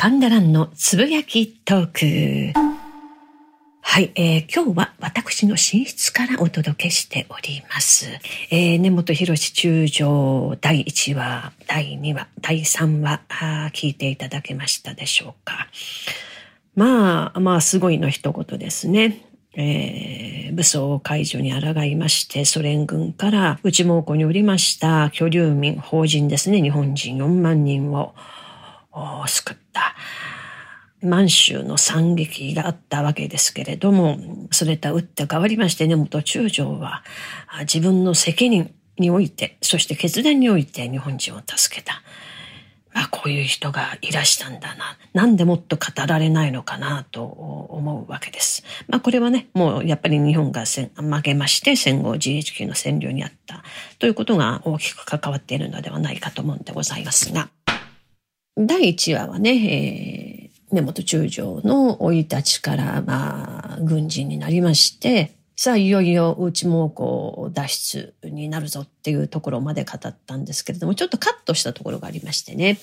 神田蘭のつぶやきトーク。はい、えー、今日は私の寝室からお届けしております。えー、根本博中将第1話、第2話、第3話あ、聞いていただけましたでしょうか。まあ、まあ、すごいの一言ですね。えー、武装解除に抗いまして、ソ連軍から内蒙古におりました居留民、法人ですね、日本人4万人をを救った。満州の惨劇があったわけですけれども、それとは打って変わりまして根本中将は自分の責任において、そして決断において日本人を助けた。まあ、こういう人がいらしたんだな。なんでもっと語られないのかなと思うわけです。まあ、これはね、もうやっぱり日本が負けまして戦後 GHQ の占領にあったということが大きく関わっているのではないかと思うんでございますが。第1話はね、えー根本中将の生い立ちから、まあ、軍人になりまして、さあ、いよいよ内蒙古脱出になるぞっていうところまで語ったんですけれども、ちょっとカットしたところがありましてね。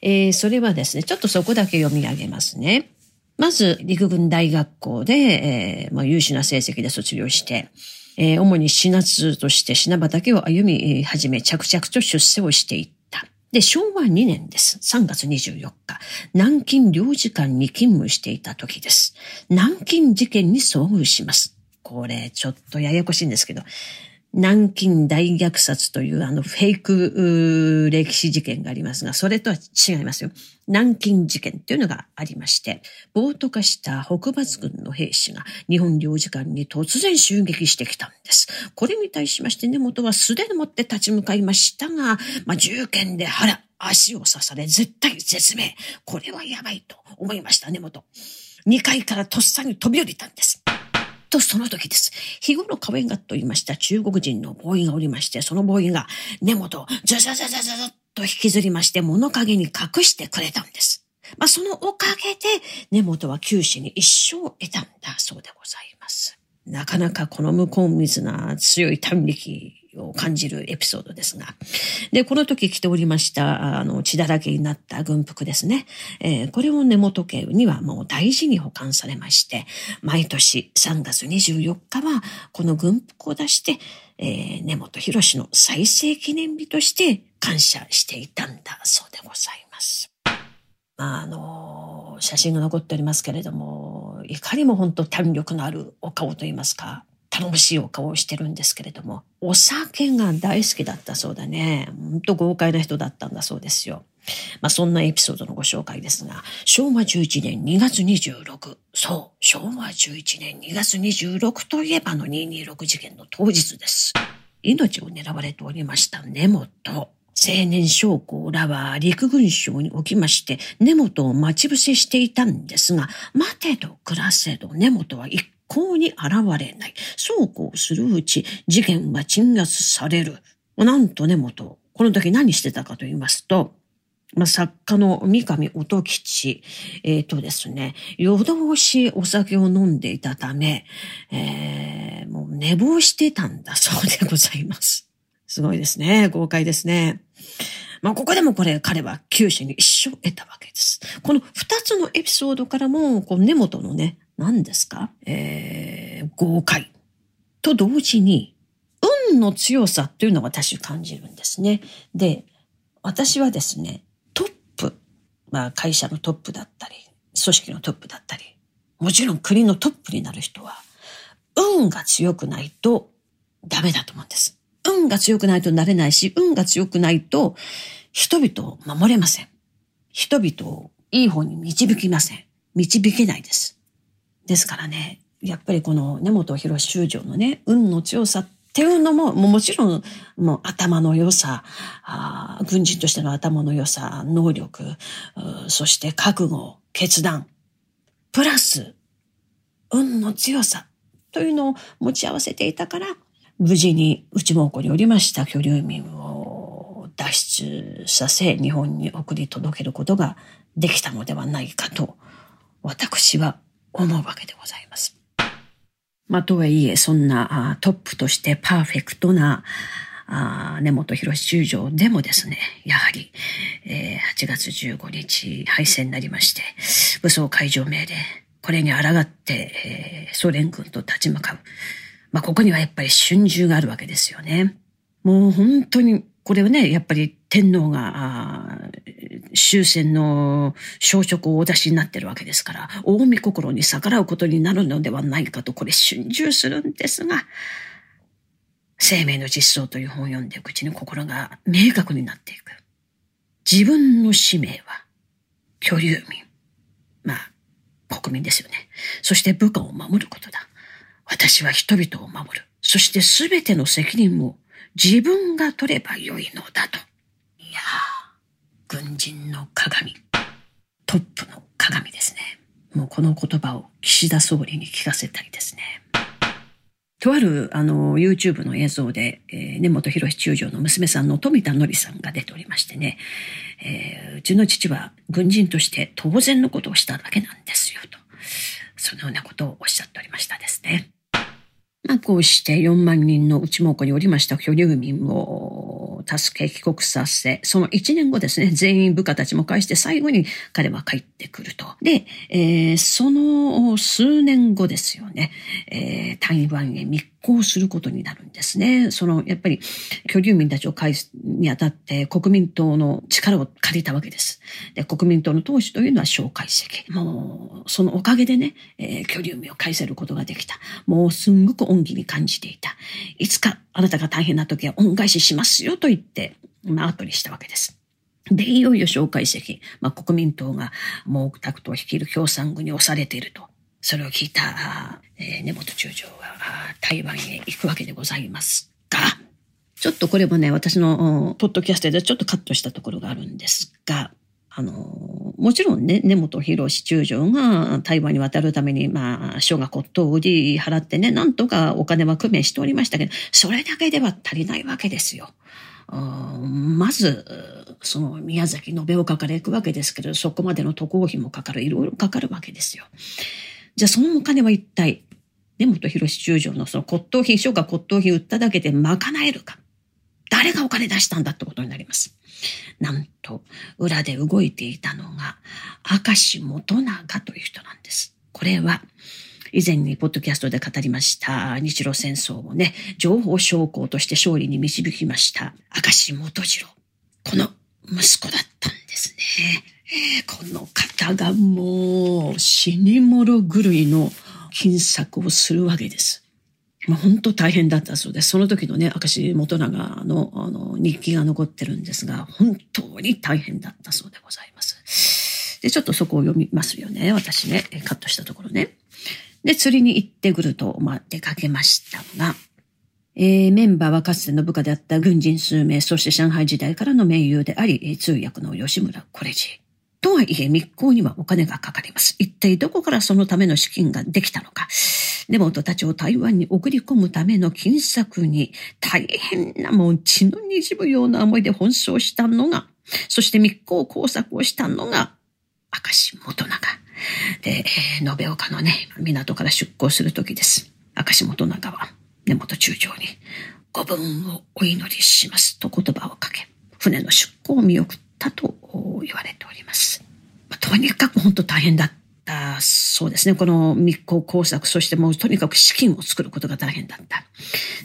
えー、それはですね、ちょっとそこだけ読み上げますね。まず、陸軍大学校で、えーまあ、優秀な成績で卒業して、えー、主に死なずとして死な畑を歩み始め、着々と出世をしていっ。で、昭和2年です。3月24日。南京領事館に勤務していた時です。南京事件に遭遇します。これ、ちょっとややこしいんですけど、南京大虐殺というあのフェイク歴史事件がありますが、それとは違いますよ。南京事件というのがありまして、暴徒化した北伐軍の兵士が日本領事館に突然襲撃してきたんです。これに対しまして根本は素手でもって立ち向かいましたが、まあ、銃剣で腹、足を刺され絶対絶命。これはやばいと思いました根本。2階からとっさに飛び降りたんです。とその時です。日頃可愛がと言いました中国人のボーイがおりまして、そのボーイが根元をザザザザザザと引きずりまして物陰に隠してくれたんです。まあ、そのおかげで根元は九死に一生を得たんだそうでございます。なかなかこの向こう水な強い短力を感じるエピソードですが。で、この時着ておりました、あの、血だらけになった軍服ですね。えー、これを根元家にはもう大事に保管されまして、毎年3月24日はこの軍服を出して、えー、根本博士の再生記念日として感謝していたんだそうでございます。まあ、あの、写真が残っておりますけれども、いかにも本当弾力のあるお顔といいますか、頼もしいお顔をしてるんですけれども、お酒が大好きだったそうだね。ほんと豪快な人だったんだそうですよ。まあそんなエピソードのご紹介ですが、昭和11年2月26。そう、昭和11年2月26といえばの226事件の当日です。命を狙われておりました根本。青年将校らは陸軍省におきまして根本を待ち伏せしていたんですが、待てど暮らせど根本は一向に現れない。そうこうするうち、事件は鎮圧される。なんと根本、この時何してたかと言いますと、まあ、作家の三上音吉、えっ、ー、とですね、夜通しお酒を飲んでいたため、えー、もう寝坊してたんだそうでございます。すごいですね。豪快ですね。まあ、ここでもこれ、彼は九死に一生得たわけです。この二つのエピソードからも、こう根元のね、何ですか？えー、豪快。と同時に、運の強さっていうのを私感じるんですね。で、私はですね、トップ、まあ会社のトップだったり、組織のトップだったり、もちろん国のトップになる人は、運が強くないとダメだと思うんです。運が強くないとなれないし、運が強くないと人々を守れません。人々をいい方に導きません。導けないです。ですからね、やっぱりこの根本博修女のね、運の強さっていうのも、もちろん、もう頭の良さあ、軍人としての頭の良さ、能力、そして覚悟、決断、プラス、運の強さというのを持ち合わせていたから、無事に内蒙古におりました居留民を脱出させ、日本に送り届けることができたのではないかと、私は思うわけでございます。まあ、とはいえ、そんなトップとしてパーフェクトなあ根本博中将でもですね、やはり、えー、8月15日敗戦になりまして、武装解除命令、これに抗って、えー、ソ連軍と立ち向かう。まあ、ここにはやっぱり春秋があるわけですよね。もう本当に、これはね、やっぱり天皇が、終戦の消息をお出しになってるわけですから、大見心に逆らうことになるのではないかと、これ春秋するんですが、生命の実相という本を読んでいくうちに心が明確になっていく。自分の使命は、居留民。まあ、国民ですよね。そして部下を守ることだ。私は人々を守る。そして全ての責任を自分が取ればよいのだと。軍人の鏡。トップの鏡ですね。もうこの言葉を岸田総理に聞かせたいですね。とあるあの YouTube の映像で、えー、根本博中将の娘さんの富田典さんが出ておりましてね、えー、うちの父は軍人として当然のことをしただけなんですよと、そのようなことをおっしゃっておりましたですね。まあ、こうして4万人の内蒙古におりました居留民を助け帰国させ、その1年後ですね、全員部下たちも返して最後に彼は帰ってくると。で、えー、その数年後ですよね、えー、台湾へ密行することになるんですね。その、やっぱり居留民たちを返すにあたって国民党の力を借りたわけです。で、国民党の党首というのは蒋介石。もう、そのおかげでね、えー、居留民を返せることができた。もうすんごく恩義に感じていた。いつかあなたが大変な時は恩返ししますよと言って、まあ、後にしたわけです。で、いよいよ蒋介石、まあ、国民党が毛沢東率いる共産軍に押されていると。それを聞いた、えー、根本中将は台湾へ行くわけでございますが、ちょっとこれもね、私のポッドキャストでちょっとカットしたところがあるんですが、あの、もちろんね、根本博中将が台湾に渡るために、まあ、小学校と売り払ってね、なんとかお金は工面しておりましたけど、それだけでは足りないわけですよ。まず、その宮崎延岡から行くわけですけど、そこまでの渡航費もかかる、いろいろかかるわけですよ。じゃあそのお金は一体、根本博中将のその骨董品、小が骨董品売っただけで賄えるか。誰がお金出したんだってことになります。なんと、裏で動いていたのが、明石元長という人なんです。これは、以前にポッドキャストで語りました日露戦争をね、情報将校として勝利に導きました明石元次郎。この息子だったんですね。え、この方がもう死に物狂いの金策をするわけです。まあ、本当大変だったそうです。その時のね、明石元長のあの日記が残ってるんですが、本当に大変だったそうでございます。で、ちょっとそこを読みますよね。私ね、カットしたところね。で、釣りに行ってくると、まあ、出かけましたが、えー、メンバーはかつての部下であった軍人数名、そして上海時代からの盟友であり、通訳の吉村コレジ。とはいえ密航にはお金がかかります。一体どこからそのための資金ができたのか。根本たちを台湾に送り込むための金策に大変なもう血の滲むような思いで奔走したのが、そして密航工作をしたのが、明石元長。で、延岡のね、港から出港する時です。明石元長は根本中将に、ご分をお祈りしますと言葉をかけ、船の出港を見送ったと言われております。とにかく本当大変だったそうですね。この密航工作、そしてもうとにかく資金を作ることが大変だった。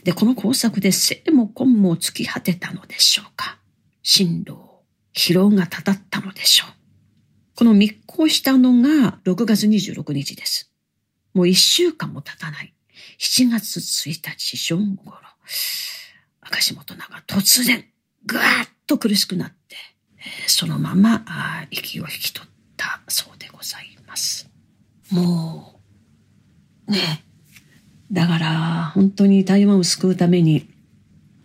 で、この工作で生も根も突き果てたのでしょうか。進路、疲労がたたったのでしょう。この密航したのが6月26日です。もう一週間も経たない。7月1日正午頃、赤石元長突然、ぐわっと苦しくなって、そのまま息を引き取ったそうでございます。もう、ね、だから本当に台湾を救うために、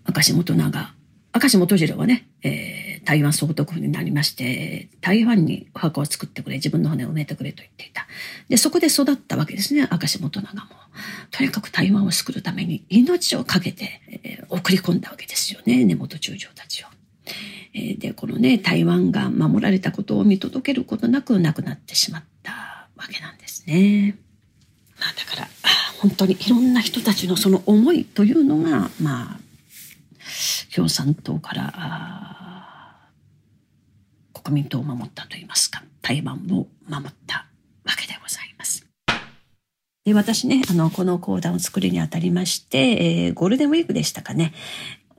赤石元長、赤石元次郎はね、えー、台湾総督府になりまして、台湾にお墓を作ってくれ、自分の骨を埋めてくれと言っていた。で、そこで育ったわけですね、赤石元長も。とにかく台湾を救うために命を懸けて、えー、送り込んだわけですよね、根本中将たちをえ。で、このね、台湾が守られたことを見届けることなく亡くなってしまったわけなんですね。まあだから、本当にいろんな人たちのその思いというのが、まあ、共産党から国民党を守ったといいますか台湾を守ったわけでございます。で私ねあのこの講談を作るにあたりまして、えー、ゴールデンウィークでしたかね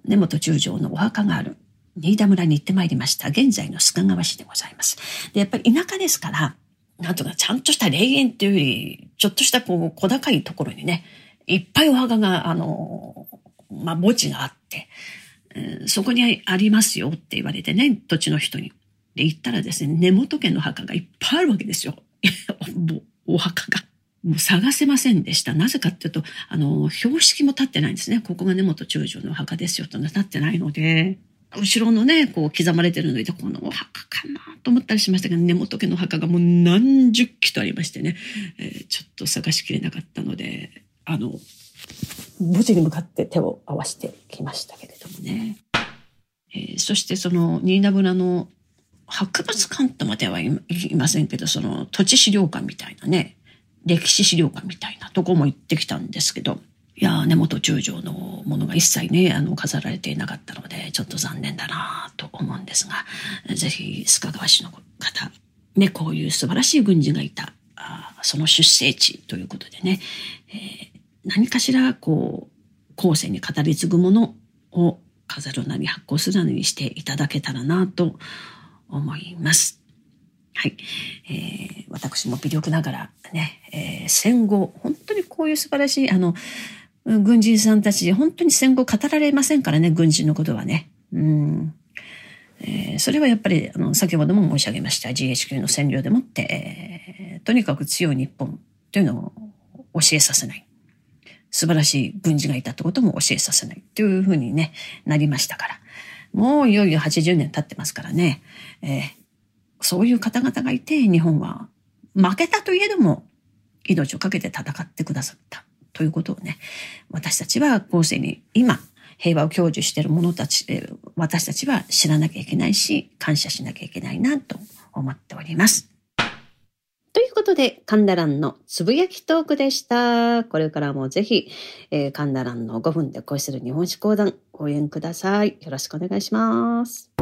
根本中将のお墓がある新田村に行ってまいりました。現在の須賀川市でございます。で、やっぱり田舎ですから、なんとかちゃんとした霊園っていうより、ちょっとしたこう小高いところにね、いっぱいお墓が、あの、まあ、墓地があって、えー、そこにありますよって言われてね、土地の人に。で、行ったらですね、根本家の墓がいっぱいあるわけですよ。お墓が。もう探せませんでした。なぜかっていうと、あの、標識も立ってないんですね。ここが根本中将の墓ですよと立ってないので、後ろのね、こう刻まれてるので、このお墓かなと思ったりしましたが、根本家の墓がもう何十基とありましてね、えー、ちょっと探しきれなかったので、あの、墓地に向かって手を合わせてきましたけれどもね。えー、そしてその新名村の博物館とまではいませんけど、その土地資料館みたいなね、歴史資料館みたいなとこも行ってきたんですけど、いや根本中将のものが一切ね、あの、飾られていなかったので、ちょっと残念だなと思うんですが、ぜひ、須賀川市の方、ね、こういう素晴らしい軍人がいた、あその出生地ということでね、えー、何かしら、こう、後世に語り継ぐものを飾るなり発行するなりにしていただけたらなと思います。はい。えー、私も微力ながらね、えー、戦後、本当にこういう素晴らしい、あの、軍人さんたち、本当に戦後語られませんからね、軍人のことはね。うんえー、それはやっぱり、あの、先ほども申し上げました GHQ の占領でもって、えー、とにかく強い日本というのを教えさせない。素晴らしい軍人がいたってことも教えさせないというふうにね、なりましたから。もういよいよ80年経ってますからね。えー、そういう方々がいて、日本は負けたといえども、命を懸けて戦ってくださった。ということをね、私たちは後世に今、平和を享受している者たち、私たちは知らなきゃいけないし、感謝しなきゃいけないなと思っております。ということで、カンダランのつぶやきトークでした。これからもぜひ、えー、カンダランの5分で恋する日本史講談、応援ください。よろしくお願いします。